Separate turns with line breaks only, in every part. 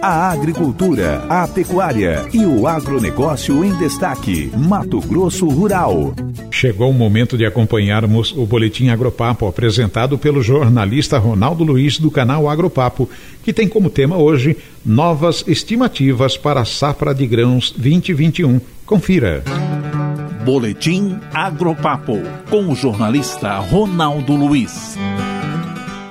A agricultura, a pecuária e o agronegócio em destaque. Mato Grosso Rural.
Chegou o momento de acompanharmos o Boletim Agropapo, apresentado pelo jornalista Ronaldo Luiz, do canal Agropapo, que tem como tema hoje novas estimativas para a safra de grãos 2021. Confira.
Boletim Agropapo, com o jornalista Ronaldo Luiz.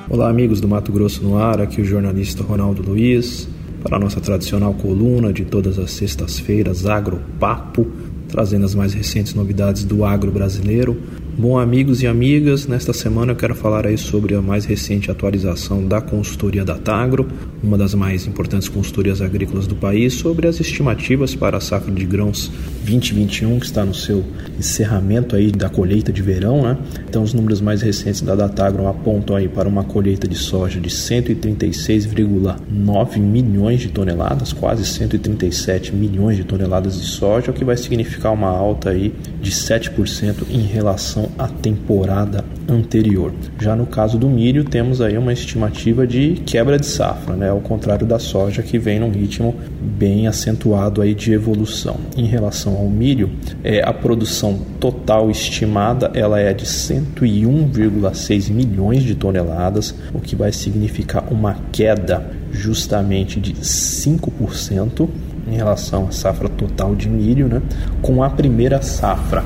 Olá, amigos do Mato Grosso no Ar, aqui o jornalista Ronaldo Luiz, para a nossa tradicional coluna de todas as sextas-feiras, Agropapo, trazendo as mais recentes novidades do agro brasileiro. Bom, amigos e amigas, nesta semana eu quero falar aí sobre a mais recente atualização da consultoria da Tagro, uma das mais importantes consultorias agrícolas do país, sobre as estimativas para a safra de grãos 2021, que está no seu encerramento aí da colheita de verão, né? Então os números mais recentes da Datagro apontam aí para uma colheita de soja de 136,9 milhões de toneladas, quase 137 milhões de toneladas de soja, o que vai significar uma alta aí de 7% em relação à temporada anterior. Já no caso do milho, temos aí uma estimativa de quebra de safra, né? ao contrário da soja que vem num ritmo bem acentuado aí de evolução. Em relação ao milho, é, a produção total estimada ela é de 101,6 milhões de toneladas, o que vai significar uma queda justamente de 5% em relação à safra total de milho, né? com a primeira safra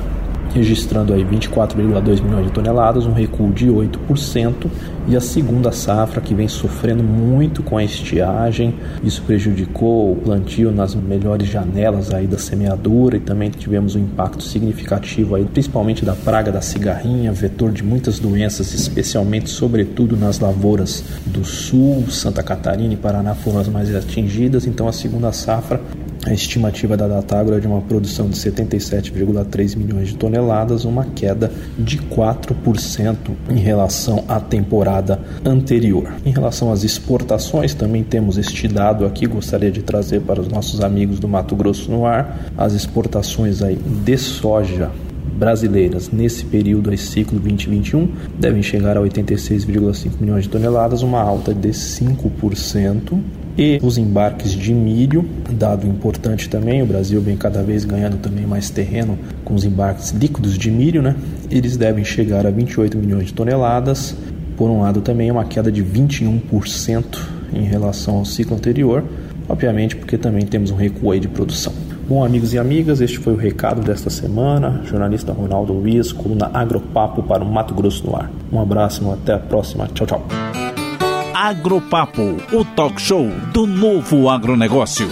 registrando aí 24,2 milhões de toneladas, um recuo de 8%, e a segunda safra que vem sofrendo muito com a estiagem, isso prejudicou o plantio nas melhores janelas aí da semeadura e também tivemos um impacto significativo aí, principalmente da praga da cigarrinha, vetor de muitas doenças, especialmente sobretudo nas lavouras do sul, Santa Catarina e Paraná foram as mais atingidas, então a segunda safra a estimativa da Datagro é de uma produção de 77,3 milhões de toneladas, uma queda de 4% em relação à temporada anterior. Em relação às exportações, também temos este dado aqui, gostaria de trazer para os nossos amigos do Mato Grosso no ar, as exportações aí de soja brasileiras nesse período, esse ciclo 2021, devem chegar a 86,5 milhões de toneladas, uma alta de 5% e os embarques de milho, dado importante também, o Brasil vem cada vez ganhando também mais terreno com os embarques líquidos de milho, né? Eles devem chegar a 28 milhões de toneladas. Por um lado, também é uma queda de 21% em relação ao ciclo anterior, obviamente porque também temos um recuo aí de produção. Bom, amigos e amigas, este foi o recado desta semana. Jornalista Ronaldo Luiz, coluna Agropapo para o Mato Grosso no Ar. Um abraço e até a próxima. Tchau, tchau.
Agropapo, o talk show do novo agronegócio.